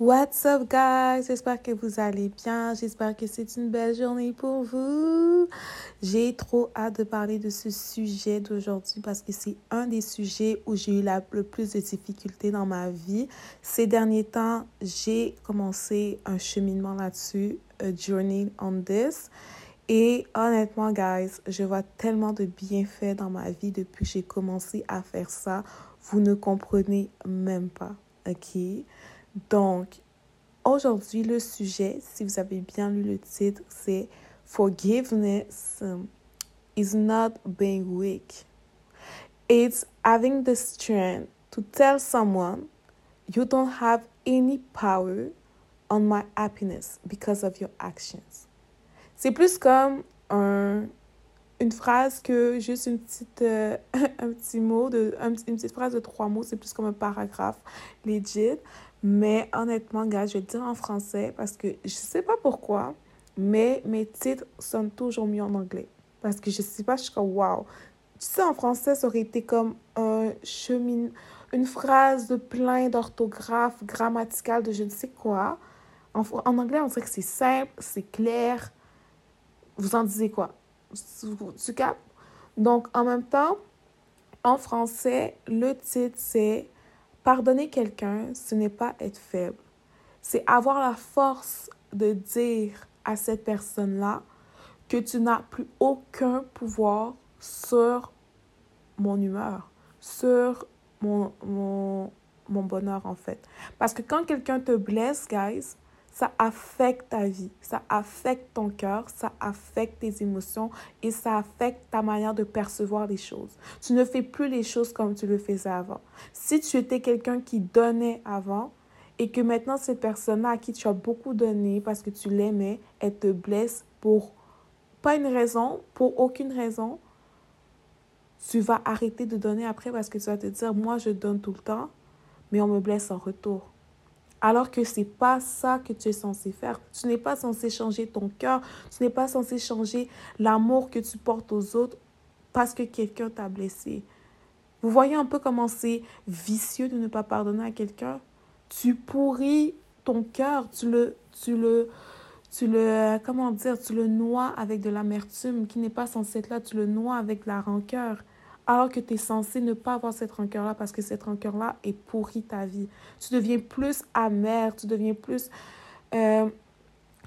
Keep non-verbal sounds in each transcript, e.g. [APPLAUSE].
What's up, guys? J'espère que vous allez bien. J'espère que c'est une belle journée pour vous. J'ai trop hâte de parler de ce sujet d'aujourd'hui parce que c'est un des sujets où j'ai eu le plus de difficultés dans ma vie. Ces derniers temps, j'ai commencé un cheminement là-dessus, a journey on this. Et honnêtement, guys, je vois tellement de bienfaits dans ma vie depuis que j'ai commencé à faire ça. Vous ne comprenez même pas, ok? Donc, aujourd'hui, le sujet, si vous avez bien lu le titre, c'est Forgiveness is not being weak. It's having the strength to tell someone you don't have any power on my happiness because of your actions. C'est plus comme un, une phrase que juste une petite, euh, [LAUGHS] un petit mot, de, une petite phrase de trois mots, c'est plus comme un paragraphe legit. Mais honnêtement, gars, je vais dire en français parce que je sais pas pourquoi, mais mes titres sonnent toujours mieux en anglais. Parce que je sais pas, je suis comme wow. Tu sais, en français, ça aurait été comme un chemin, une phrase de plein d'orthographes grammaticales de je ne sais quoi. En, en anglais, on dirait que c'est simple, c'est clair. Vous en disiez quoi? Tu capes? Donc, en même temps, en français, le titre, c'est Pardonner quelqu'un, ce n'est pas être faible. C'est avoir la force de dire à cette personne-là que tu n'as plus aucun pouvoir sur mon humeur, sur mon, mon, mon bonheur en fait. Parce que quand quelqu'un te blesse, guys, ça affecte ta vie, ça affecte ton cœur, ça affecte tes émotions et ça affecte ta manière de percevoir les choses. Tu ne fais plus les choses comme tu le faisais avant. Si tu étais quelqu'un qui donnait avant et que maintenant cette personne-là à qui tu as beaucoup donné parce que tu l'aimais, elle te blesse pour pas une raison, pour aucune raison, tu vas arrêter de donner après parce que tu vas te dire, moi je donne tout le temps, mais on me blesse en retour. Alors que c'est pas ça que tu es censé faire. Tu n'es pas censé changer ton cœur. Tu n'es pas censé changer l'amour que tu portes aux autres parce que quelqu'un t'a blessé. Vous voyez un peu comment c'est vicieux de ne pas pardonner à quelqu'un? Tu pourris ton cœur, tu le, tu le, tu le, comment dire, tu le noies avec de l'amertume qui n'est pas censé être là, tu le noies avec la rancœur alors que tu es censé ne pas avoir cette rancœur-là parce que cette rancœur-là est pourrie ta vie. Tu deviens plus amer, tu deviens plus, euh,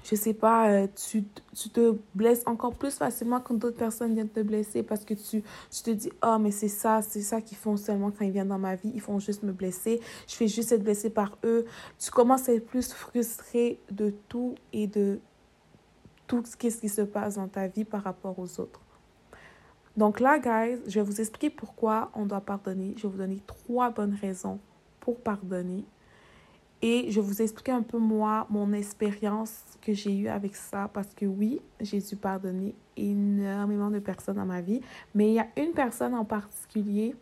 je sais pas, euh, tu, te blesses encore plus facilement quand d'autres personnes viennent te blesser parce que tu, tu te dis, oh, mais c'est ça, c'est ça qu'ils font seulement quand ils viennent dans ma vie, ils font juste me blesser, je fais juste être blessée par eux. Tu commences à être plus frustré de tout et de tout ce qui se passe dans ta vie par rapport aux autres. Donc là, guys, je vais vous expliquer pourquoi on doit pardonner. Je vais vous donner trois bonnes raisons pour pardonner. Et je vais vous expliquer un peu moi, mon expérience que j'ai eue avec ça. Parce que oui, j'ai dû pardonner énormément de personnes dans ma vie. Mais il y a une personne en particulier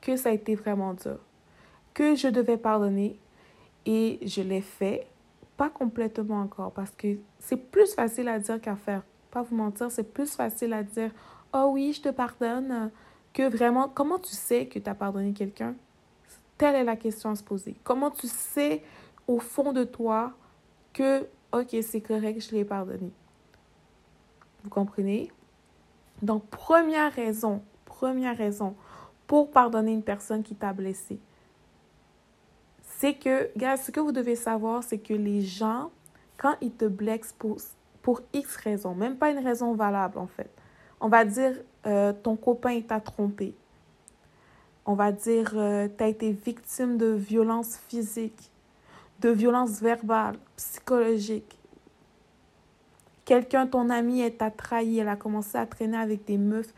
que ça a été vraiment dur. Que je devais pardonner. Et je l'ai fait. Pas complètement encore. Parce que c'est plus facile à dire qu'à faire. Pas vous mentir, c'est plus facile à dire oh oui, je te pardonne, que vraiment, comment tu sais que tu as pardonné quelqu'un? Telle est la question à se poser. Comment tu sais au fond de toi que, ok, c'est correct, je l'ai pardonné? Vous comprenez? Donc, première raison, première raison pour pardonner une personne qui t'a blessé, c'est que, gars, ce que vous devez savoir, c'est que les gens, quand ils te blessent pour, pour X raisons, même pas une raison valable en fait, on va dire, euh, ton copain t'a trompé. On va dire, euh, tu as été victime de violences physiques, de violences verbales, psychologiques. Quelqu'un, ton ami, t'a trahi, elle a commencé à traîner avec des meufs,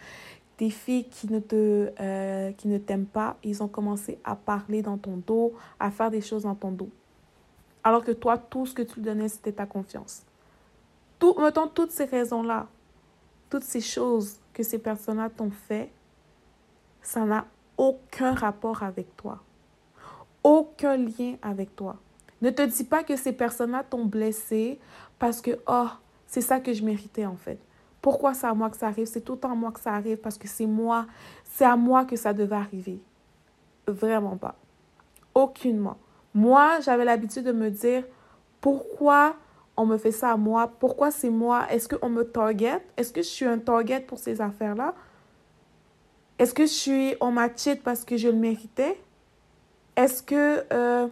des filles qui ne te, euh, qui ne t'aiment pas. Ils ont commencé à parler dans ton dos, à faire des choses dans ton dos. Alors que toi, tout ce que tu lui donnais, c'était ta confiance. Tout, mettons toutes ces raisons-là toutes ces choses que ces personnes-là t'ont fait, ça n'a aucun rapport avec toi. Aucun lien avec toi. Ne te dis pas que ces personnes-là t'ont blessé parce que, oh, c'est ça que je méritais en fait. Pourquoi c'est à moi que ça arrive? C'est tout à moi que ça arrive parce que c'est moi, c'est à moi que ça devait arriver. Vraiment pas. Aucunement. Moi, j'avais l'habitude de me dire, pourquoi on me fait ça à moi? Pourquoi c'est moi? Est-ce qu'on me target? Est-ce que je suis un target pour ces affaires-là? Est-ce que je suis, on m'a cheat parce que je le méritais? Est-ce que euh,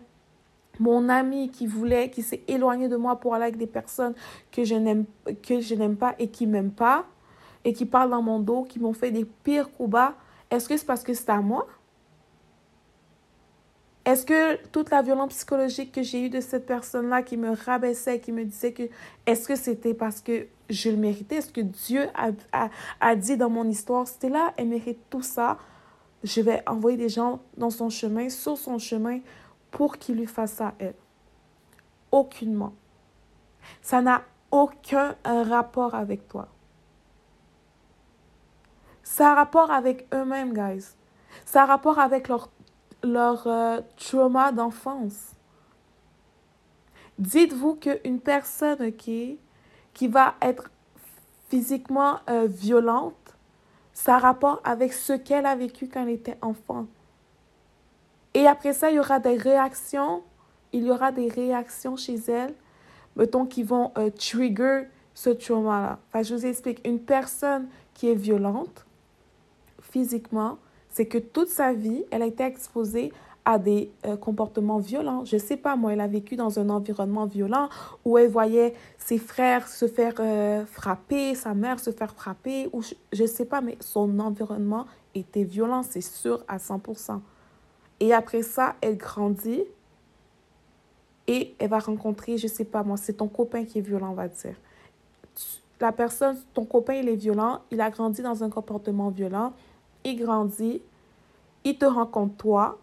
mon ami qui voulait, qui s'est éloigné de moi pour aller avec des personnes que je n'aime, que je n'aime pas et qui m'aiment pas, et qui parlent dans mon dos, qui m'ont fait des pires coups bas, est-ce que c'est parce que c'est à moi? Est-ce que toute la violence psychologique que j'ai eue de cette personne-là qui me rabaissait, qui me disait que, est-ce que c'était parce que je le méritais? Est-ce que Dieu a, a, a dit dans mon histoire, c'était là, elle mérite tout ça, je vais envoyer des gens dans son chemin, sur son chemin, pour qu'il lui fasse ça à elle? Aucunement. Ça n'a aucun rapport avec toi. Ça a rapport avec eux-mêmes, guys. Ça a rapport avec leur, leur euh, trauma d'enfance. Dites-vous qu'une personne qui, qui va être physiquement euh, violente, ça a rapport avec ce qu'elle a vécu quand elle était enfant. Et après ça, il y aura des réactions, il y aura des réactions chez elle, mettons, qui vont euh, trigger ce trauma-là. Je vous explique, une personne qui est violente, physiquement, c'est que toute sa vie, elle a été exposée à des euh, comportements violents. Je sais pas, moi, elle a vécu dans un environnement violent où elle voyait ses frères se faire euh, frapper, sa mère se faire frapper, ou je, ne sais pas, mais son environnement était violent, c'est sûr, à 100%. Et après ça, elle grandit et elle va rencontrer, je sais pas, moi, c'est ton copain qui est violent, on va dire. La personne, ton copain, il est violent, il a grandi dans un comportement violent il grandit, il te rencontre toi,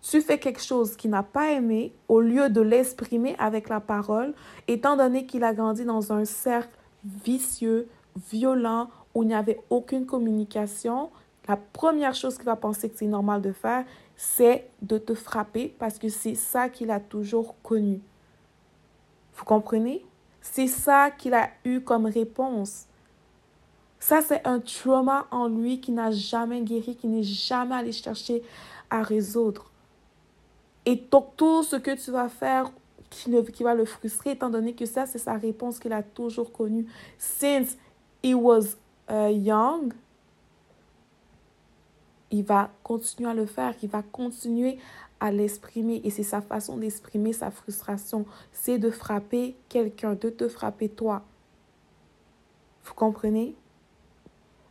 tu fais quelque chose qu'il n'a pas aimé, au lieu de l'exprimer avec la parole, étant donné qu'il a grandi dans un cercle vicieux, violent, où il n'y avait aucune communication, la première chose qu'il va penser que c'est normal de faire, c'est de te frapper parce que c'est ça qu'il a toujours connu. Vous comprenez? C'est ça qu'il a eu comme réponse. Ça, c'est un trauma en lui qui n'a jamais guéri, qui n'est jamais allé chercher à résoudre. Et donc, tout ce que tu vas faire qui, va le frustrer, étant donné que ça, c'est sa réponse qu'il a toujours connue. Since he was uh, young, il va continuer à le faire, il va continuer à l'exprimer. Et c'est sa façon d'exprimer sa frustration. C'est de frapper quelqu'un, de te frapper toi. Vous comprenez?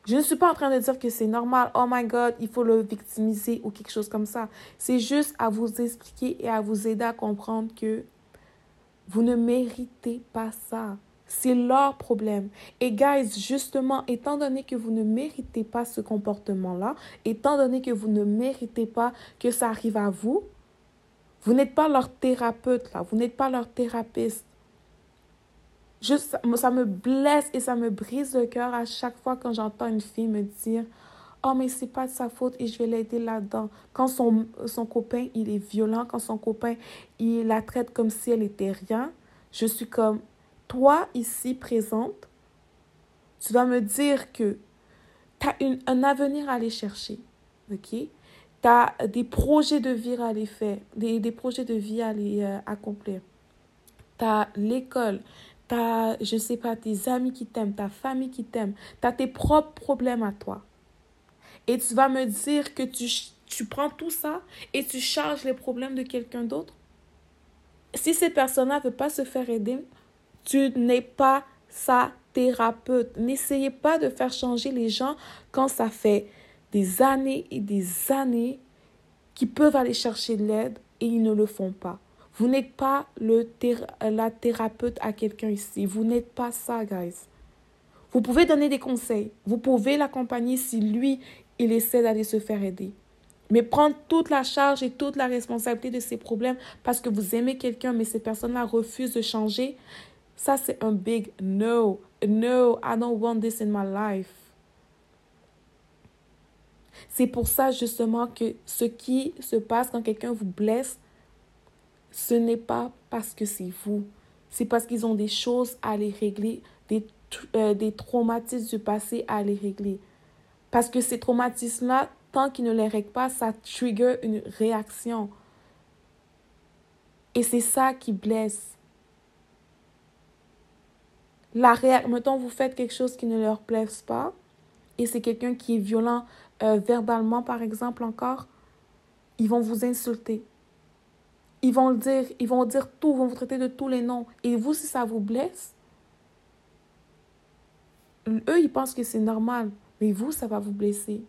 Je ne suis pas en train de dire que c'est normal, oh my God, il faut le victimiser ou quelque chose comme ça. C'est juste à vous expliquer et à vous aider à comprendre que vous ne méritez pas ça. C'est leur problème. Et guys, justement, étant donné que vous ne méritez pas ce comportement-là, étant donné que vous ne méritez pas que ça arrive à vous, vous n'êtes pas leur thérapeute, là. Vous n'êtes pas leur thérapeute. Juste, ça me blesse et ça me brise le cœur à chaque fois quand j'entends une fille me dire Oh, mais c'est pas de sa faute et je vais l'aider là-dedans. Quand son, son copain, il est violent, quand son copain, il la traite comme si elle était rien, je suis comme Toi, ici, présente, tu vas me dire que tu as un avenir à aller chercher. OK? Tu as des projets de vie à aller faire, des, des projets de vie à aller euh, accomplir. Tu as l'école, t'as, je sais pas, tes amis qui t'aiment, ta famille qui t'aime, tu as tes propres problèmes à toi. Et tu vas me dire que tu, tu prends tout ça et tu charges les problèmes de quelqu'un d'autre? Si cette personne-là ne veut pas se faire aider, tu n'es pas sa thérapeute. N'essayez pas de faire changer les gens quand ça fait des années et des années qu'ils peuvent aller chercher de l'aide et ils ne le font pas. Vous n'êtes pas le la thérapeute à quelqu'un ici. Vous n'êtes pas ça, guys. Vous pouvez donner des conseils. Vous pouvez l'accompagner si lui, il essaie d'aller se faire aider. Mais prendre toute la charge et toute la responsabilité de ses problèmes parce que vous aimez quelqu'un, mais cette personne-là refuse de changer, ça, c'est un big no. No, I don't want this in my life. C'est pour ça justement que ce qui se passe quand quelqu'un vous blesse, ce n'est pas parce que c'est vous. C'est parce qu'ils ont des choses à les régler, des, euh, des traumatismes du passé à les régler. Parce que ces traumatismes-là, tant qu'ils ne les règlent pas, ça trigger une réaction. Et c'est ça qui blesse. La réaction, mettons, vous faites quelque chose qui ne leur plaise pas, et c'est quelqu'un qui est violent euh, verbalement, par exemple, encore, ils vont vous insulter. Ils vont le dire, ils vont dire tout, ils vont vous traiter de tous les noms. Et vous, si ça vous blesse, eux, ils pensent que c'est normal, mais vous, ça va vous blesser.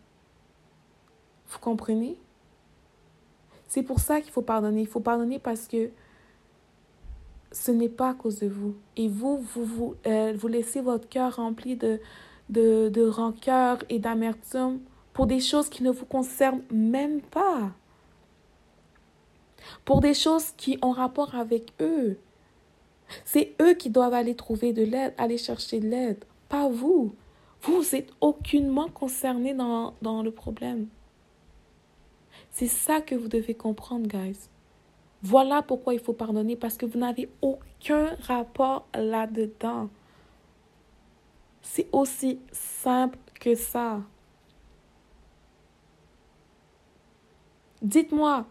Vous comprenez? C'est pour ça qu'il faut pardonner. Il faut pardonner parce que ce n'est pas à cause de vous. Et vous, vous, vous, euh, vous laissez votre cœur rempli de, de, de rancœur et d'amertume pour des choses qui ne vous concernent même pas. Pour des choses qui ont rapport avec eux. C'est eux qui doivent aller trouver de l'aide, aller chercher de l'aide, pas vous. Vous, vous êtes aucunement concerné dans, dans le problème. C'est ça que vous devez comprendre, guys. Voilà pourquoi il faut pardonner, parce que vous n'avez aucun rapport là-dedans. C'est aussi simple que ça. Dites-moi,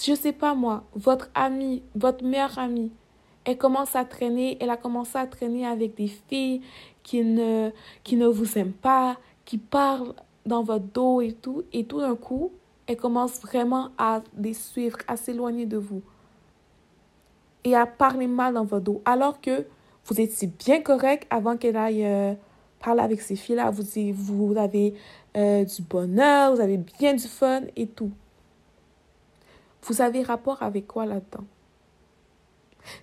je sais pas moi, votre ami, votre meilleure amie, elle commence à traîner, elle a commencé à traîner avec des filles qui ne, qui ne vous aiment pas, qui parlent dans votre dos et tout, et tout d'un coup, elle commence vraiment à les suivre, à s'éloigner de vous et à parler mal dans votre dos, alors que vous étiez bien correct avant qu'elle aille euh, parler avec ces filles-là. Vous, vous avez euh, du bonheur, vous avez bien du fun et tout. Vous avez rapport avec quoi là-dedans?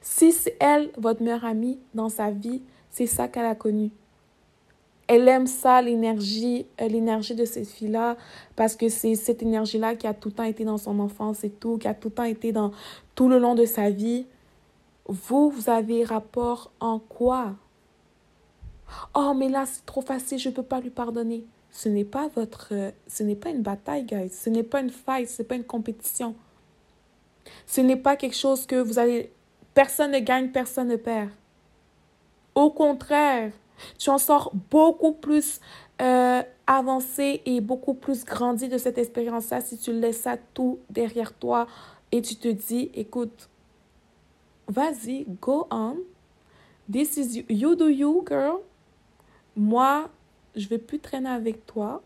Si c'est elle, votre meilleure amie, dans sa vie, c'est ça qu'elle a connu. Elle aime ça, l'énergie, euh, l'énergie de cette fille-là, parce que c'est cette énergie-là qui a tout le temps été dans son enfance et tout, qui a tout le temps été dans tout le long de sa vie. Vous, vous avez rapport en quoi? Oh, mais là, c'est trop facile, je ne peux pas lui pardonner. Ce n'est pas votre, euh, ce n'est pas une bataille, guys. Ce n'est pas une fight, ce n'est pas une compétition. Ce n'est pas quelque chose que vous allez... Personne ne gagne, personne ne perd. Au contraire, tu en sors beaucoup plus euh, avancé et beaucoup plus grandi de cette expérience-là si tu laisses ça tout derrière toi et tu te dis, écoute, vas-y, go on. This is you. Do you, girl. Moi, je vais plus traîner avec toi.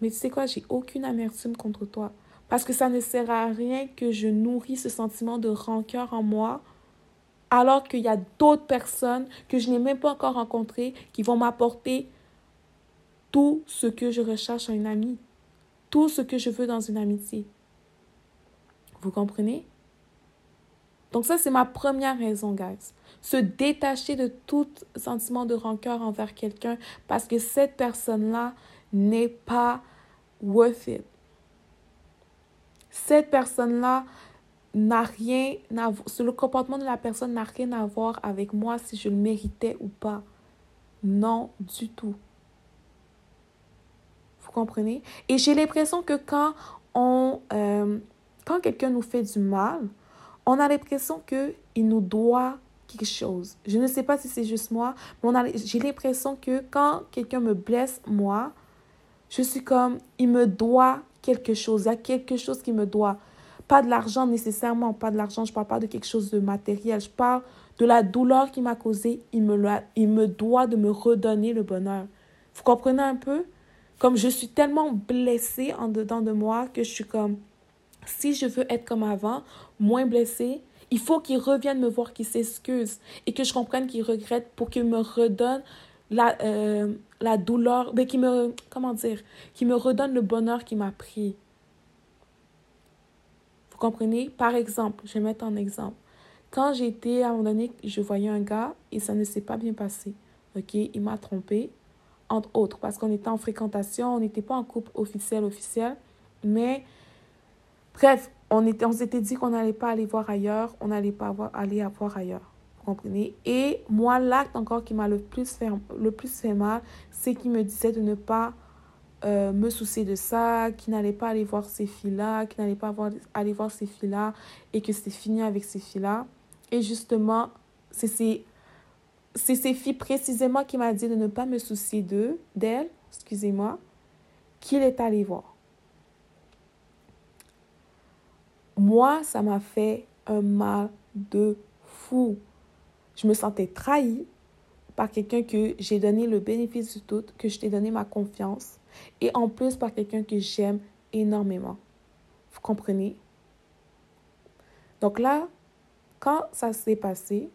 Mais tu sais quoi, j'ai aucune amertume contre toi. Parce que ça ne sert à rien que je nourris ce sentiment de rancœur en moi alors qu'il y a d'autres personnes que je n'ai même pas encore rencontrées qui vont m'apporter tout ce que je recherche en une amie, tout ce que je veux dans une amitié. Vous comprenez? Donc ça, c'est ma première raison, guys. Se détacher de tout sentiment de rancœur envers quelqu'un parce que cette personne-là n'est pas worth it cette personne-là n'a rien à le comportement de la personne n'a rien à voir avec moi si je le méritais ou pas. Non, du tout. Vous comprenez? Et j'ai l'impression que quand on euh, quand quelqu'un nous fait du mal, on a l'impression qu'il nous doit quelque chose. Je ne sais pas si c'est juste moi, mais j'ai l'impression que quand quelqu'un me blesse, moi, je suis comme, il me doit quelque chose. Il y a quelque chose qui me doit. Pas de l'argent nécessairement, pas de l'argent. Je ne parle pas de quelque chose de matériel. Je parle de la douleur qu'il m'a causée. Il me, il me doit de me redonner le bonheur. Vous comprenez un peu? Comme je suis tellement blessée en dedans de moi que je suis comme, si je veux être comme avant, moins blessée, il faut qu'il revienne me voir, qu'il s'excuse et que je comprenne qu'il regrette pour qu'il me redonne la, euh, la douleur, mais qui me, comment dire, qui me redonne le bonheur qui m'a pris. Vous comprenez? Par exemple, je vais mettre un exemple. Quand j'étais, à un moment donné, je voyais un gars et ça ne s'est pas bien passé. OK? Il m'a trompé, entre autres, parce qu'on était en fréquentation, on n'était pas en couple officiel, officiel, mais bref, on, était, on s'était dit qu'on n'allait pas aller voir ailleurs, on n'allait pas avoir, aller voir ailleurs comprenez? Et moi, l'acte encore qui m'a le plus fait, le plus fait mal, c'est qu'il me disait de ne pas euh, me soucier de ça, qu'il n'allait pas aller voir ces filles-là, qu'il n'allait pas voir, aller voir ces filles-là et que c'était fini avec ces filles-là. Et justement, c'est ces, ces filles précisément qui m'a dit de ne pas me soucier d'eux, d'elles, excusez-moi, qu'il est allé voir. Moi, ça m'a fait un mal de fou. Je me sentais trahie par quelqu'un que j'ai donné le bénéfice du doute, que je t'ai donné ma confiance, et en plus par quelqu'un que j'aime énormément. Vous comprenez? Donc là, quand ça s'est passé,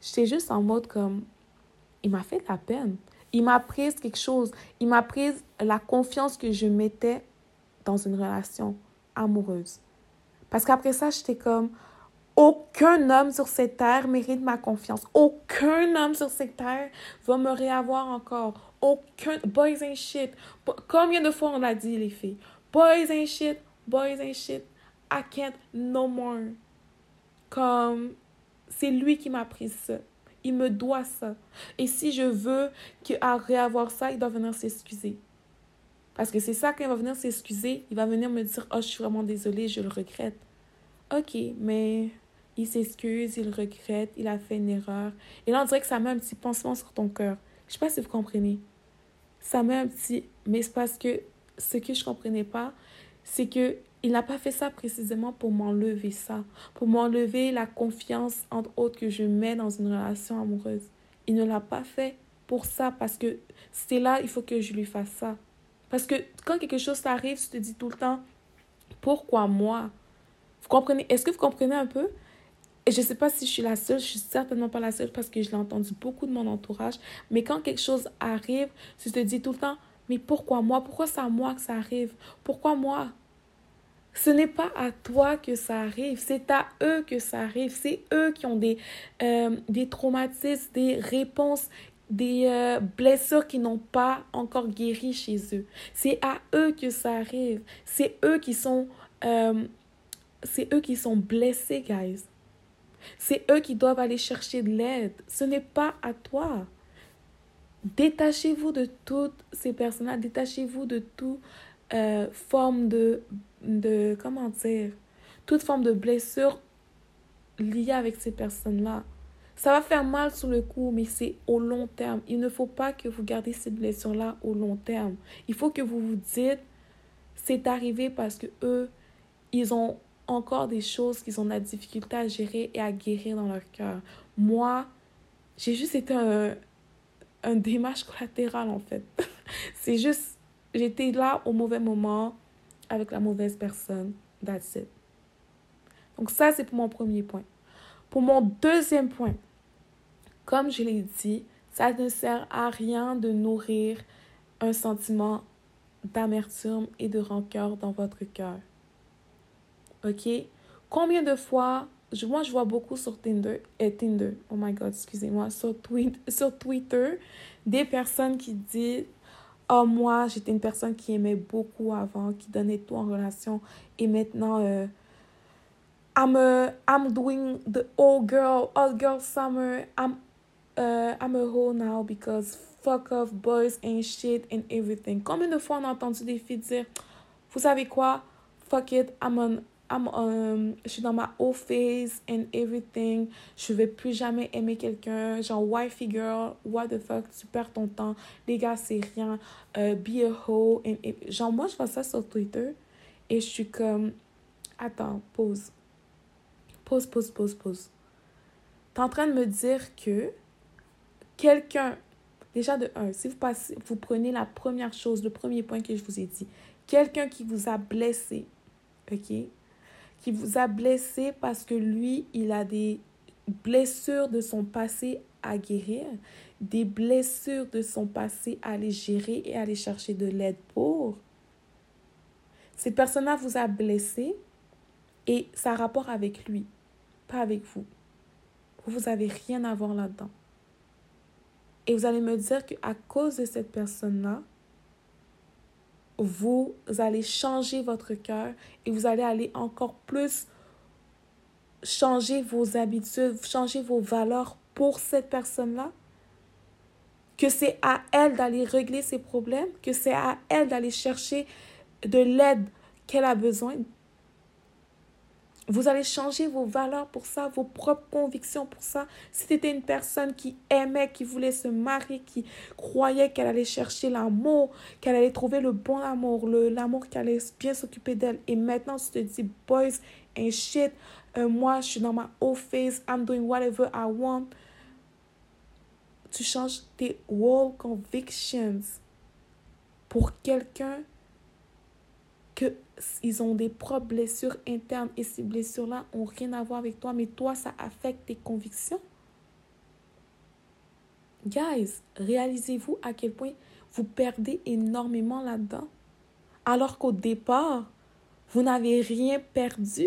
j'étais juste en mode comme, il m'a fait de la peine. Il m'a pris quelque chose. Il m'a pris la confiance que je mettais dans une relation amoureuse. Parce qu'après ça, j'étais comme, aucun homme sur cette terre mérite ma confiance. Aucun homme sur cette terre va me réavoir encore. Aucun. Boys ain't shit. Combien de fois on l'a dit, les filles? Boys ain't shit. Boys ain't shit. I can't no more. Comme, c'est lui qui m'a pris ça. Il me doit ça. Et si je veux qu'il réavoir ça, il doit venir s'excuser. Parce que c'est ça, quand il va venir s'excuser, il va venir me dire Oh, je suis vraiment désolée, je le regrette. Ok, mais il s'excuse, il regrette, il a fait une erreur. Et là, on dirait que ça met un petit pansement sur ton cœur. Je sais pas si vous comprenez. Ça met un petit. Mais c'est parce que ce que je comprenais pas, c'est que il n'a pas fait ça précisément pour m'enlever ça, pour m'enlever la confiance, entre autres, que je mets dans une relation amoureuse. Il ne l'a pas fait pour ça, parce que c'est là, il faut que je lui fasse ça. Parce que quand quelque chose t'arrive, tu te dis tout le temps, pourquoi moi Vous comprenez? Est-ce que vous comprenez un peu? Et je ne sais pas si je suis la seule, je suis certainement pas la seule parce que je l'ai entendu beaucoup de mon entourage. Mais quand quelque chose arrive, tu te dis tout le temps, mais pourquoi moi? Pourquoi c'est à moi que ça arrive? Pourquoi moi? Ce n'est pas à toi que ça arrive, c'est à eux que ça arrive. C'est eux qui ont des, euh, des traumatismes, des réponses, des euh, blessures qui n'ont pas encore guéri chez eux. C'est à eux que ça arrive. C'est eux qui sont, euh, c'est eux qui sont blessés, guys. C'est eux qui doivent aller chercher de l'aide. Ce n'est pas à toi. Détachez-vous de toutes ces personnes-là. Détachez-vous de toute forme de de, comment dire, toute forme de blessure liée avec ces personnes-là. Ça va faire mal sur le coup, mais c'est au long terme. Il ne faut pas que vous gardez cette blessure-là au long terme. Il faut que vous vous dites, c'est arrivé parce que eux, ils ont encore des choses qu'ils ont de la difficulté à gérer et à guérir dans leur cœur. Moi, j'ai juste été un, un démarche collatéral, en fait. [LAUGHS] c'est juste, j'étais là au mauvais moment avec la mauvaise personne. That's. Donc ça, c'est pour mon premier point. Pour mon deuxième point, comme je l'ai dit, ça ne sert à rien de nourrir un sentiment d'amertume et de rancœur dans votre cœur. OK? Combien de fois, moi je vois beaucoup sur Tinder, et eh, Tinder, oh my god, excusez-moi, sur, sur Twitter, des personnes qui disent oh, moi, j'étais une personne qui aimait beaucoup avant, qui donnait tout en relation. Et maintenant, euh, I'm, I'm doing the old girl, old girl summer. I'm, uh, I'm a hoe now because fuck off, boys ain't shit and everything. Combien de fois on a entendu des filles dire, vous savez quoi, fuck it, I'm an I'm, um, je suis dans ma old phase and everything. Je vais plus jamais aimer quelqu'un. Genre, wifey girl, what the fuck, tu perds ton temps. Les gars, c'est rien. Uh, be a hoe. And, genre, moi, je vois ça sur Twitter et je suis comme, attends, pause. Pause, pause, pause, pause. T'es en train de me dire que quelqu'un, déjà de un, si vous, passez, vous prenez la première chose, le premier point que je vous ai dit, quelqu'un qui vous a blessé, ok? Qui vous a blessé parce que lui, il a des blessures de son passé à guérir, des blessures de son passé à aller gérer et à aller chercher de l'aide pour. Cette personne-là vous a blessé et ça a rapport avec lui, pas avec vous. Vous n'avez rien à voir là-dedans. Et vous allez me dire qu'à cause de cette personne-là, vous allez changer votre cœur et vous allez aller encore plus changer vos habitudes, changer vos valeurs pour cette personne-là, que c'est à elle d'aller régler ses problèmes, que c'est à elle d'aller chercher de l'aide qu'elle a besoin. Vous allez changer vos valeurs pour ça, vos propres convictions pour ça. Si tu étais une personne qui aimait, qui voulait se marier, qui croyait qu'elle allait chercher l'amour, qu'elle allait trouver le bon amour, l'amour qui allait bien s'occuper d'elle, et maintenant tu te dis, boys and shit, euh, moi je suis dans ma phase, I'm doing whatever I want. Tu changes tes whole convictions pour quelqu'un qu'ils ont des propres blessures internes et ces blessures-là n'ont rien à voir avec toi, mais toi, ça affecte tes convictions. Guys, réalisez-vous à quel point vous perdez énormément là-dedans, alors qu'au départ, vous n'avez rien perdu.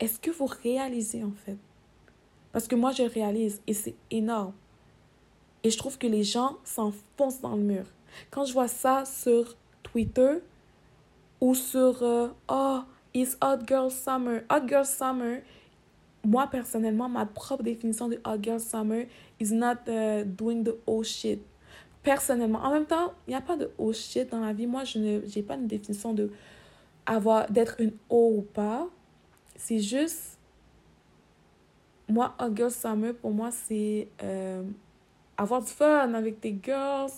Est-ce que vous réalisez en fait? Parce que moi, je réalise et c'est énorme. Et je trouve que les gens s'enfoncent dans le mur. Quand je vois ça sur Twitter ou sur euh, Oh, it's Hot Girl Summer? Hot Girl Summer, moi personnellement, ma propre définition de Hot Girl Summer is not uh, doing the old shit. Personnellement. En même temps, il n'y a pas de old shit dans la vie. Moi, je n'ai pas une définition de avoir d'être une O ou pas. C'est juste. Moi, Hot Girl Summer, pour moi, c'est euh, avoir du fun avec tes girls,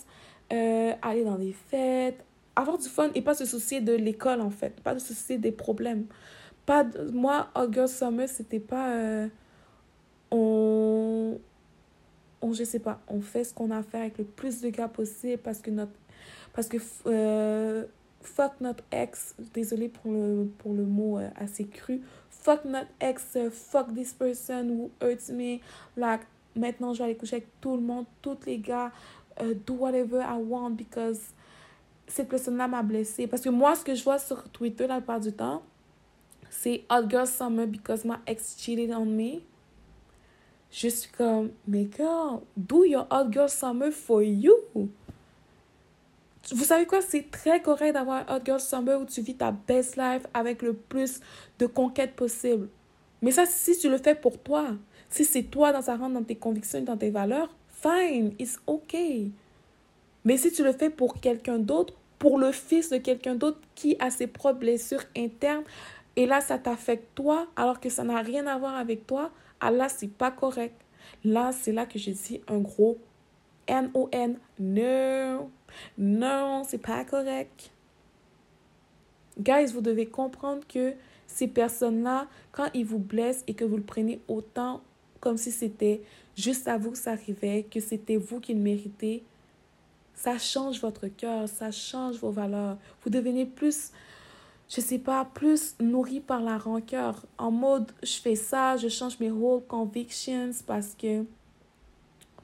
euh, aller dans des fêtes, avoir du fun et pas se soucier de l'école en fait, pas se soucier des problèmes. Pas moi, August Summer, c'était pas. Euh, on, on. Je sais pas, on fait ce qu'on a à faire avec le plus de gars possible parce que notre. Parce que. Euh, fuck notre ex, désolé pour le, pour le mot assez cru. Fuck notre ex, fuck this person who hurts me. Like, maintenant je vais aller coucher avec tout le monde, tous les gars. Uh, do whatever I want because cette personne-là m'a blessée. Parce que moi, ce que je vois sur Twitter la plupart du temps, c'est Hot Girl Summer because my ex cheated on me. Je suis comme, mais girl, do your Hot Girl Summer for you. Vous savez quoi? C'est très correct d'avoir un Hot Girl Summer où tu vis ta best life avec le plus de conquêtes possible. Mais ça, si tu le fais pour toi, si c'est toi dans sa rente, dans tes convictions, dans tes valeurs, fine, it's okay. Mais si tu le fais pour quelqu'un d'autre, pour le fils de quelqu'un d'autre qui a ses propres blessures internes, et là, ça t'affecte toi, alors que ça n'a rien à voir avec toi, ah là, c'est pas correct. Là, c'est là que je dis un gros N-O-N. Non, non, c'est pas correct. Guys, vous devez comprendre que ces personnes-là, quand ils vous blessent et que vous le prenez autant comme si c'était juste à vous que ça arrivait, que c'était vous qui le méritez, ça change votre cœur, ça change vos valeurs. Vous devenez plus, je sais pas, plus nourri par la rancœur. En mode, je fais ça, je change mes whole convictions parce que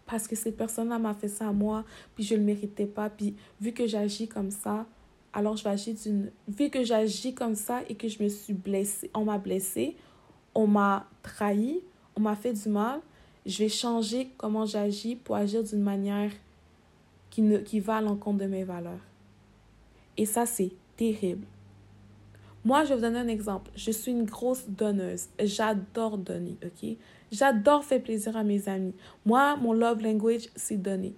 parce que cette personne-là m'a fait ça à moi, puis je ne le méritais pas. Puis vu que j'agis comme ça, alors je vais agir d'une... Vu que j'agis comme ça et que je me suis blessée, on m'a blessée, on m'a trahi, on m'a fait du mal, je vais changer comment j'agis pour agir d'une manière qui, ne, qui va à l'encontre de mes valeurs. Et ça, c'est terrible. Moi, je vais vous donner un exemple. Je suis une grosse donneuse. J'adore donner, OK? J'adore faire plaisir à mes amis. Moi, mon love language, c'est donner.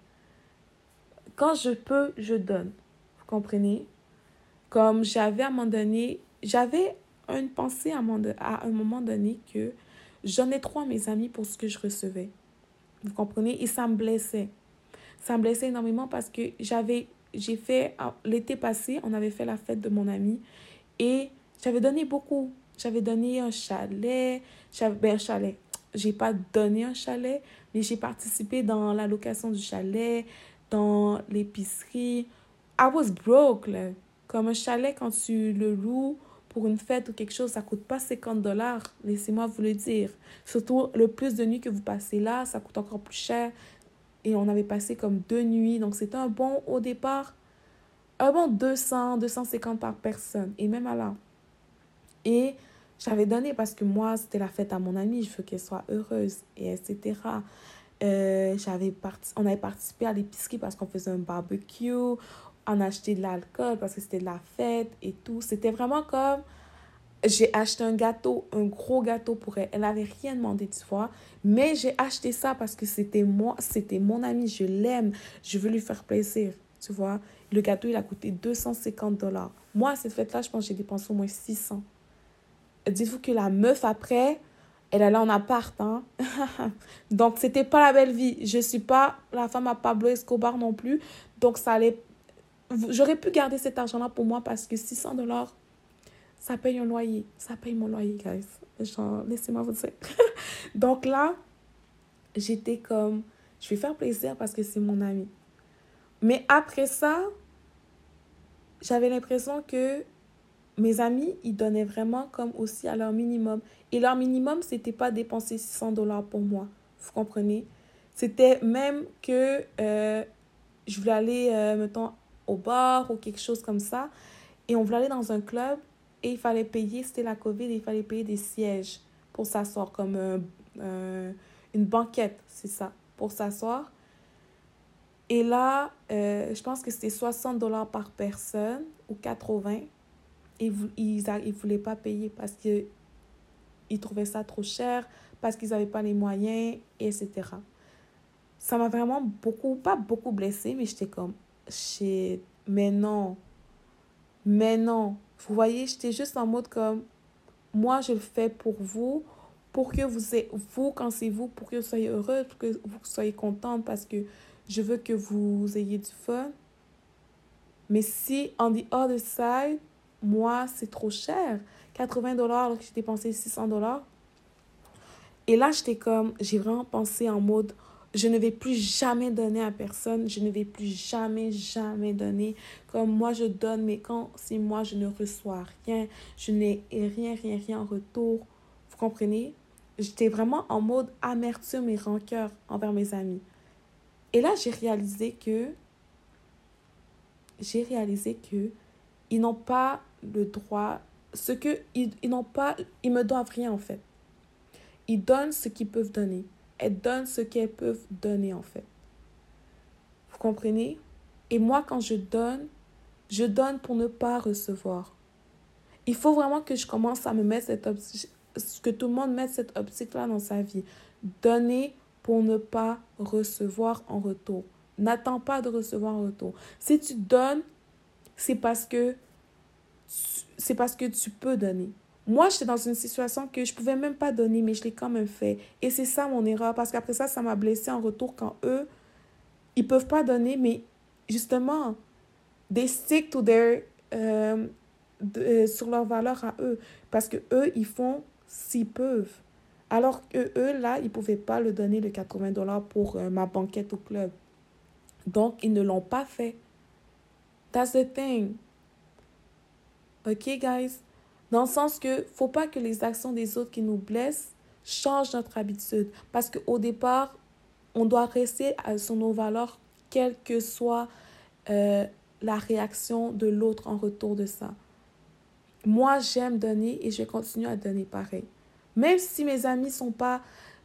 Quand je peux, je donne. Vous comprenez? Comme j'avais à un moment donné, j'avais une pensée à un moment donné que J'en ai trois mes amis pour ce que je recevais. Vous comprenez? Et ça me blessait. Ça me blessait énormément parce que j'avais, j'ai fait, ah, l'été passé, on avait fait la fête de mon ami et j'avais donné beaucoup. J'avais donné un chalet, j'avais, ben, un chalet. J'ai pas donné un chalet, mais j'ai participé dans la location du chalet, dans l'épicerie. I was broke, là. Comme un chalet, quand tu le loues, pour une fête ou quelque chose, ça coûte pas 50 dollars, laissez-moi vous le dire. Surtout le plus de nuits que vous passez là, ça coûte encore plus cher. Et on avait passé comme deux nuits, donc c'était un bon au départ, un bon 200, 250 par personne, et même à là. Et j'avais donné parce que moi, c'était la fête à mon amie, je veux qu'elle soit heureuse, et etc. Euh, j'avais on avait participé à l'épicerie parce qu'on faisait un barbecue en acheter de l'alcool parce que c'était de la fête et tout. C'était vraiment comme j'ai acheté un gâteau, un gros gâteau pour elle. Elle n'avait rien demandé, tu vois. Mais j'ai acheté ça parce que c'était moi, c'était mon ami, je l'aime, je veux lui faire plaisir, tu vois. Le gâteau, il a coûté 250 dollars. Moi, à cette fête-là, je pense j'ai dépensé au moins 600. Dites-vous que la meuf, après, elle allait en appart. Hein? [LAUGHS] donc, c'était pas la belle vie. Je suis pas la femme à Pablo Escobar non plus. Donc, ça allait. J'aurais pu garder cet argent-là pour moi parce que 600 dollars, ça paye un loyer. Ça paye mon loyer, guys. Genre, laissez-moi vous dire. [LAUGHS] donc là, j'étais comme, je vais faire plaisir parce que c'est mon ami. Mais après ça, j'avais l'impression que mes amis, ils donnaient vraiment comme aussi à leur minimum. Et leur minimum, c'était pas dépenser 600 dollars pour moi. Vous comprenez? C'était même que euh, je voulais aller, euh, mettons, au bar ou quelque chose comme ça. Et on voulait aller dans un club et il fallait payer, c'était la COVID, il fallait payer des sièges pour s'asseoir, comme euh, une banquette, c'est ça, pour s'asseoir. Et là, je pense que c'était 60 dollars par personne ou 80 ils ne voulaient pas payer parce qu'ils trouvaient ça trop cher, parce qu'ils n'avaient pas les moyens, etc. Ça m'a vraiment beaucoup, pas beaucoup blessé, mais j'étais comme, mais non, mais non. Vous voyez, j'étais juste en mode comme, moi, je le fais pour vous, pour que vous, vous quand c'est vous, pour que vous soyez heureux, pour que vous soyez contente, parce que je veux que vous ayez du fun. Mais si, on the other side, moi, c'est trop cher. 80 dollars alors que j'ai dépensé 600 dollars. Et là, j'étais comme, j'ai vraiment pensé en mode, je ne vais plus jamais donner à personne, je ne vais plus jamais, jamais donner. Comme moi, je donne, mais quand c'est moi, je ne reçois rien, je n'ai rien, rien, rien en retour. Vous comprenez? J'étais vraiment en mode amertume et rancœur envers mes amis. Et là, j'ai réalisé que, j'ai réalisé que ils n'ont pas le droit, ce que ils, ils n'ont pas, ils me doivent rien en fait. Ils donnent ce qu'ils peuvent donner. Elles donnent ce qu'elles peuvent donner en fait. Vous comprenez? Et moi, quand je donne, je donne pour ne pas recevoir. Il faut vraiment que je commence à me mettre cette optique, que tout le monde mette cette optique-là dans sa vie. Donner pour ne pas recevoir en retour. N'attends pas de recevoir en retour. Si tu donnes, c'est parce que c'est parce que tu peux donner. Moi, j'étais dans une situation que je pouvais même pas donner, mais je l'ai quand même fait. Et c'est ça mon erreur, parce qu'après ça, ça m'a blessé en retour quand eux, ils peuvent pas donner, mais justement, they stick to their, euh, euh, sur leurs valeurs à eux. Parce que eux, ils font s'ils peuvent. Alors que eux, là, ils pouvaient pas le donner le 80 dollars pour euh, ma banquette au club. Donc, ils ne l'ont pas fait. That's the thing. OK, guys? Dans le sens que faut pas que les actions des autres qui nous blessent changent notre habitude. Parce qu'au départ, on doit rester sur nos valeurs, quelle que soit euh, la réaction de l'autre en retour de ça. Moi, j'aime donner et je vais continuer à donner pareil. Même si mes amis sont pas,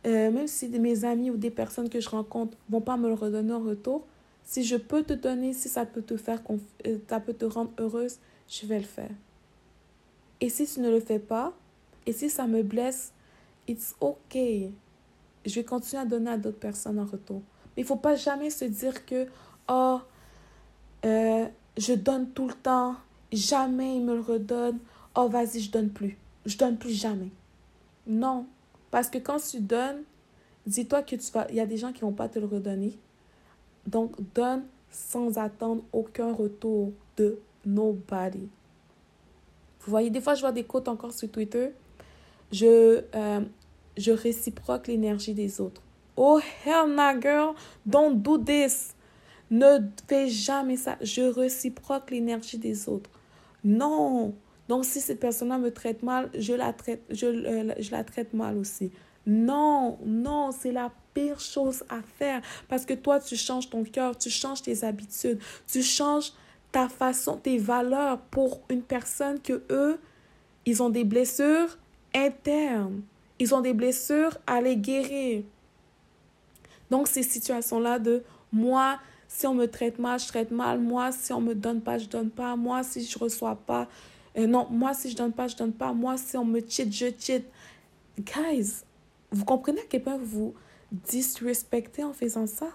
euh, même si mes amis ou des personnes que je rencontre vont pas me le redonner en retour, si je peux te donner, si ça peut te faire, euh, ça peut te rendre heureuse, je vais le faire. Et si tu ne le fais pas, et si ça me blesse, it's okay. Je vais continuer à donner à d'autres personnes en retour. Mais il ne faut pas jamais se dire que, oh, je donne tout le temps, jamais il me le redonne, oh, vas-y, je donne plus. Je donne plus jamais. Non. Parce que quand tu donnes, dis-toi que tu vas, il y a des gens qui ne vont pas te le redonner. Donc, donne sans attendre aucun retour de nobody. Vous voyez, des fois, je vois des quotes encore sur Twitter. Je, euh, je réciproque l'énergie des autres. Oh, hell nah, girl. Don't do this. Ne fais jamais ça. Je réciproque l'énergie des autres. Non. Donc, si cette personne-là me traite mal, je la traite, je, euh, je la traite mal aussi. Non, non, c'est la pire chose à faire parce que toi, tu changes ton cœur, tu changes tes habitudes, tu changes ta façon, tes valeurs pour une personne que eux, ils ont des blessures internes. Ils ont des blessures à les guérir. Donc, ces situations-là de moi, si on me traite mal, je traite mal. Moi, si on me donne pas, je donne pas. Moi, si je reçois pas, euh, non, moi, si je donne pas, je donne pas. Moi, si on me cheat, je cheat. Guys, vous comprenez à quel point vous disrespectez en faisant ça?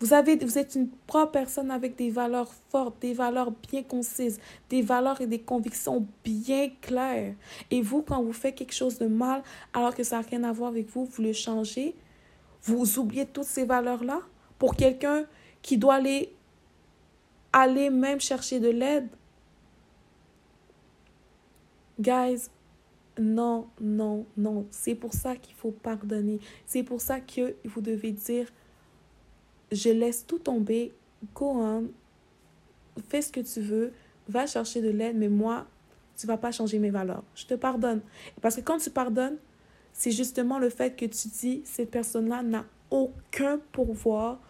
Vous, avez, vous êtes une propre personne avec des valeurs fortes, des valeurs bien concises, des valeurs et des convictions bien claires. Et vous, quand vous faites quelque chose de mal, alors que ça n'a rien à voir avec vous, vous le changez, vous oubliez toutes ces valeurs-là? Pour quelqu'un qui doit aller, aller même chercher de l'aide? Guys, non, non, non. C'est pour ça qu'il faut pardonner. C'est pour ça que vous devez dire, je laisse tout tomber, go on, fais ce que tu veux, va chercher de l'aide, mais moi, tu vas pas changer mes valeurs. Je te pardonne. Parce que quand tu pardonnes, c'est justement le fait que tu dis, cette personne-là n'a aucun pouvoir,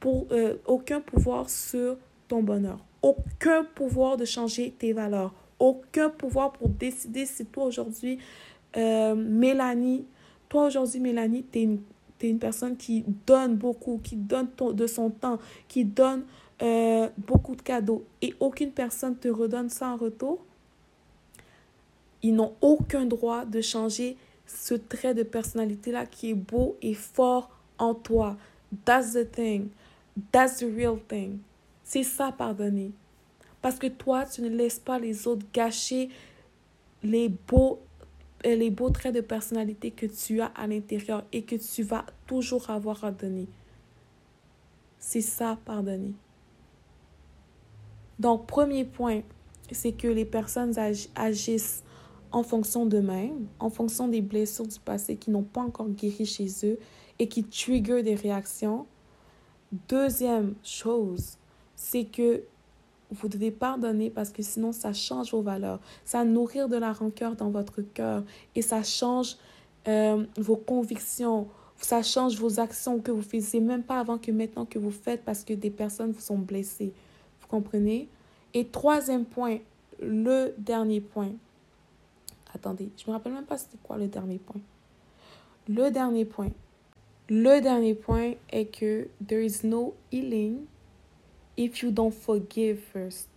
pour, euh, aucun pouvoir sur ton bonheur, aucun pouvoir de changer tes valeurs, aucun pouvoir pour décider si toi aujourd'hui, euh, Mélanie, toi aujourd'hui, Mélanie, tu es une tu es une personne qui donne beaucoup, qui donne de son temps, qui donne euh, beaucoup de cadeaux et aucune personne te redonne ça en retour, ils n'ont aucun droit de changer ce trait de personnalité-là qui est beau et fort en toi. That's the thing. That's the real thing. C'est ça, pardonner. Parce que toi, tu ne laisses pas les autres gâcher les beaux les beaux traits de personnalité que tu as à l'intérieur et que tu vas toujours avoir à donner. C'est ça, pardonner. Donc, premier point, c'est que les personnes agissent en fonction d'eux-mêmes, en fonction des blessures du passé qui n'ont pas encore guéri chez eux et qui trigger des réactions. Deuxième chose, c'est que vous devez pardonner parce que sinon ça change vos valeurs. Ça nourrir de la rancœur dans votre cœur et ça change euh, vos convictions. Ça change vos actions que vous faisiez même pas avant que maintenant que vous faites parce que des personnes vous sont blessées. Vous comprenez? Et troisième point, le dernier point. Attendez, je me rappelle même pas c'était quoi le dernier point. Le dernier point. Le dernier point est que there is no healing if you don't forgive first.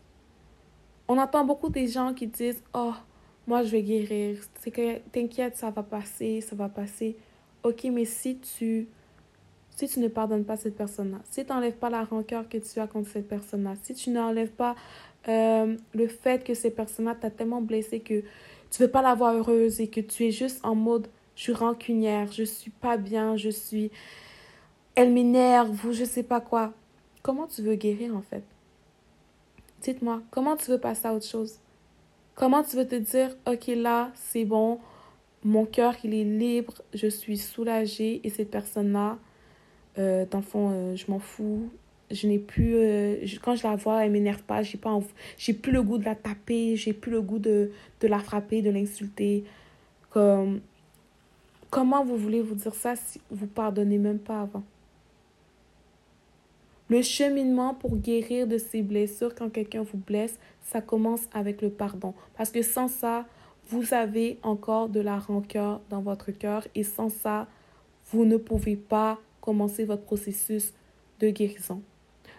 On entend beaucoup des gens qui disent Oh, moi je vais guérir. T'inquiète, ça va passer, ça va passer. Ok, mais si tu, si tu ne pardonnes pas cette personne-là, si tu n'enlèves pas la rancœur que tu as contre cette personne-là, si tu n'enlèves pas euh, le fait que cette personne-là t'a tellement blessé que tu veux pas la voir heureuse et que tu es juste en mode je suis rancunière, je suis pas bien, je suis. Elle m'énerve ou je sais pas quoi. Comment tu veux guérir en fait? Dites-moi, comment tu veux passer à autre chose? Comment tu veux te dire, ok là, c'est bon, mon cœur il est libre, je suis soulagée et cette personne-là, euh, fond, euh, je m'en fous. Je n'ai plus, euh, quand je la vois, elle m'énerve pas, j'ai pas, plus le goût de la taper, j'ai plus le goût de, de la frapper, de l'insulter. Comme, comment vous voulez vous dire ça si vous pardonnez même pas avant? Le cheminement pour guérir de ces blessures quand quelqu'un vous blesse, ça commence avec le pardon. Parce que sans ça, vous avez encore de la rancœur dans votre cœur et sans ça, vous ne pouvez pas commencer votre processus de guérison.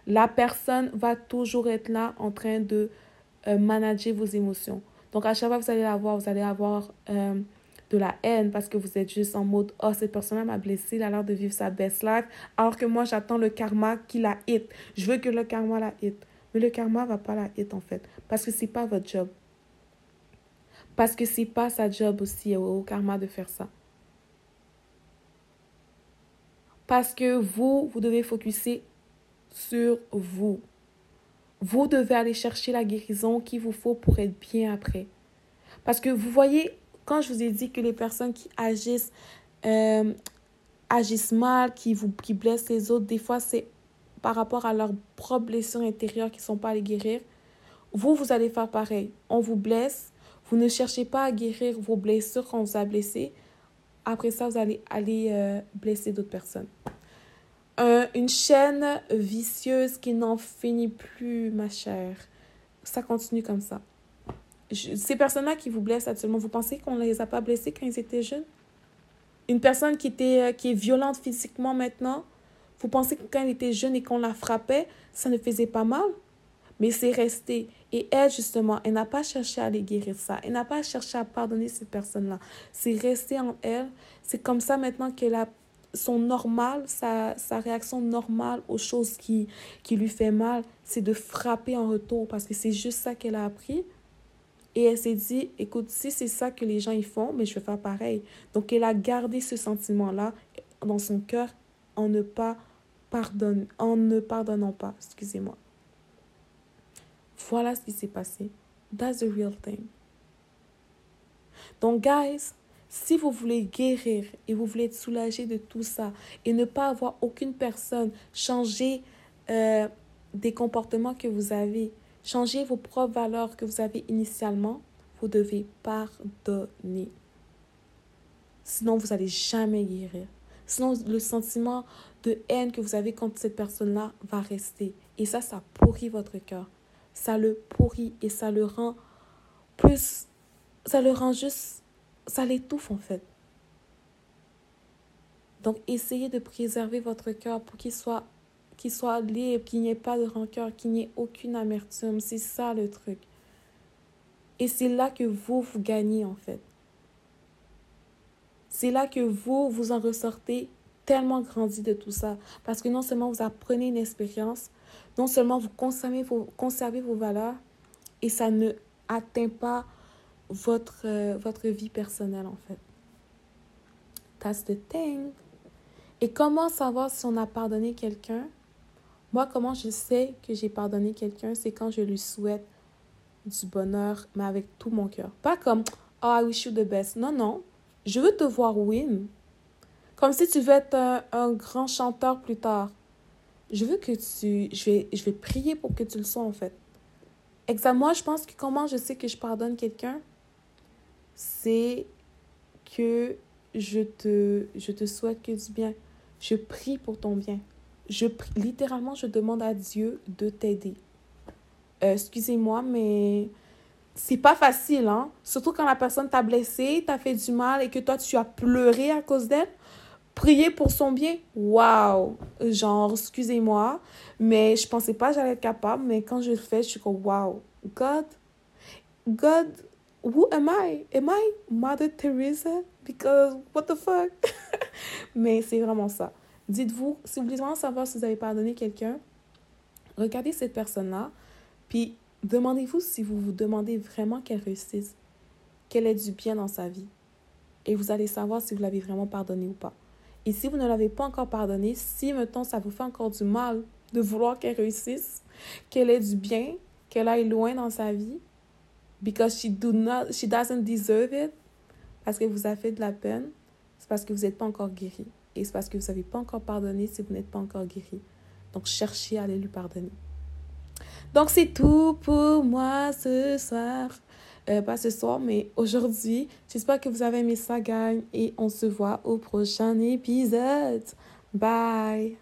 La personne va toujours être là en train de euh, manager vos émotions. Donc à chaque fois que vous allez la voir, vous allez avoir euh, de la haine parce que vous êtes juste en mode oh cette personne m'a blessé, il a l'air de vivre sa best life alors que moi j'attends le karma qui la hit. Je veux que le karma la hit. Mais le karma va pas la hit en fait parce que c'est pas votre job. Parce que c'est pas sa job aussi au karma de faire ça. Parce que vous, vous devez focuser sur vous. Vous devez aller chercher la guérison qu'il vous faut pour être bien après. Parce que vous voyez, quand je vous ai dit que les personnes qui agissent, euh, agissent mal, qui, vous, qui blessent les autres, des fois, c'est par rapport à leurs propres blessures intérieures qui ne sont pas allées guérir. Vous, vous allez faire pareil. On vous blesse. Vous ne cherchez pas à guérir vos blessures quand on vous a blessé. Après ça, vous allez aller euh, blesser d'autres personnes. une chaîne vicieuse qui n'en finit plus, ma chère. Ça continue comme ça ces personnes-là qui vous blessent actuellement, vous pensez qu'on ne les a pas blessés quand ils étaient jeunes? Une personne qui, était, euh, qui est violente physiquement maintenant, vous pensez que quand elle était jeune et qu'on la frappait, ça ne faisait pas mal? Mais c'est resté. Et elle, justement, elle n'a pas cherché à aller guérir ça. Elle n'a pas cherché à pardonner cette personne-là. C'est resté en elle. C'est comme ça maintenant qu'elle a son normal, sa, sa réaction normale aux choses qui, qui lui fait mal, c'est de frapper en retour parce que c'est juste ça qu'elle a appris. Et elle s'est dit, écoute, si c'est ça que les gens y font, mais je vais faire pareil. Donc, elle a gardé ce sentiment-là dans son cœur en ne pas pardonne, en ne pardonnant pas, excusez-moi. Voilà ce qui s'est passé. That's the real thing. Donc, guys, si vous voulez guérir et vous voulez être soulagé de tout ça et ne pas avoir aucune personne changer euh, des comportements que vous avez, changer vos propres valeurs que vous avez initialement, vous devez pardonner. Sinon, vous n'allez jamais guérir. Sinon, le sentiment de haine que vous avez contre cette personne-là va rester. Et ça, ça pourrit votre cœur. Ça le pourrit et ça le rend plus... Ça le rend juste... Ça l'étouffe en fait. Donc, essayez de préserver votre cœur pour qu'il soit, qu'il soit libre, qu'il n'y ait pas de rancœur, qu'il n'y ait aucune amertume. C'est ça le truc. Et c'est là que vous, vous gagnez en fait. C'est là que vous, vous en ressortez tellement grandi de tout ça. Parce que non seulement vous apprenez une expérience, non seulement vous conservez vos, valeurs, et ça ne atteint pas votre, euh, votre vie personnelle, en fait. That's the thing. Et comment savoir si on a pardonné quelqu'un? Moi, comment je sais que j'ai pardonné quelqu'un, c'est quand je lui souhaite du bonheur, mais avec tout mon cœur. Pas comme, oh, I wish you the best. Non, non. Je veux te voir win. Comme si tu veux être un, grand chanteur plus tard. Je veux que tu... Je vais, je vais prier pour que tu le sois, en fait. Exactement. Moi, je pense que comment je sais que je pardonne quelqu'un, c'est que je te, je te souhaite que du bien. Je prie pour ton bien. Je prie, littéralement, je demande à Dieu de t'aider. Euh, excusez-moi, mais c'est pas facile, hein? Surtout quand la personne t'a blessé, t'a fait du mal et que toi, tu as pleuré à cause d'elle. Prier pour son bien, waouh! Genre, excusez-moi, mais je pensais pas que j'allais être capable, mais quand je le fais, je suis comme, waouh! God, God, who am I? Am I Mother Teresa? Because, what the fuck? [LAUGHS] mais c'est vraiment ça. Dites-vous, si vous voulez vraiment savoir si vous avez pardonné quelqu'un, regardez cette personne-là, puis Demandez-vous si vous vous demandez vraiment qu'elle réussisse, qu'elle ait du bien dans sa vie. Et vous allez savoir si vous l'avez vraiment pardonné ou pas. Et si vous ne l'avez pas encore pardonné, si, mettons, ça vous fait encore du mal de vouloir qu'elle réussisse, qu'elle ait du bien, qu'elle aille loin dans sa vie, because she, do not, she doesn't deserve it, parce que vous a fait de la peine, c'est parce que vous n'êtes pas encore guéri. Et c'est parce que vous n'avez pas encore pardonné si vous n'êtes pas encore guéri. Donc, cherchez à aller lui pardonner. Donc, c'est tout pour moi ce soir. Euh, pas ce soir, mais aujourd'hui. J'espère que vous avez aimé ça, gang. Et on se voit au prochain épisode. Bye!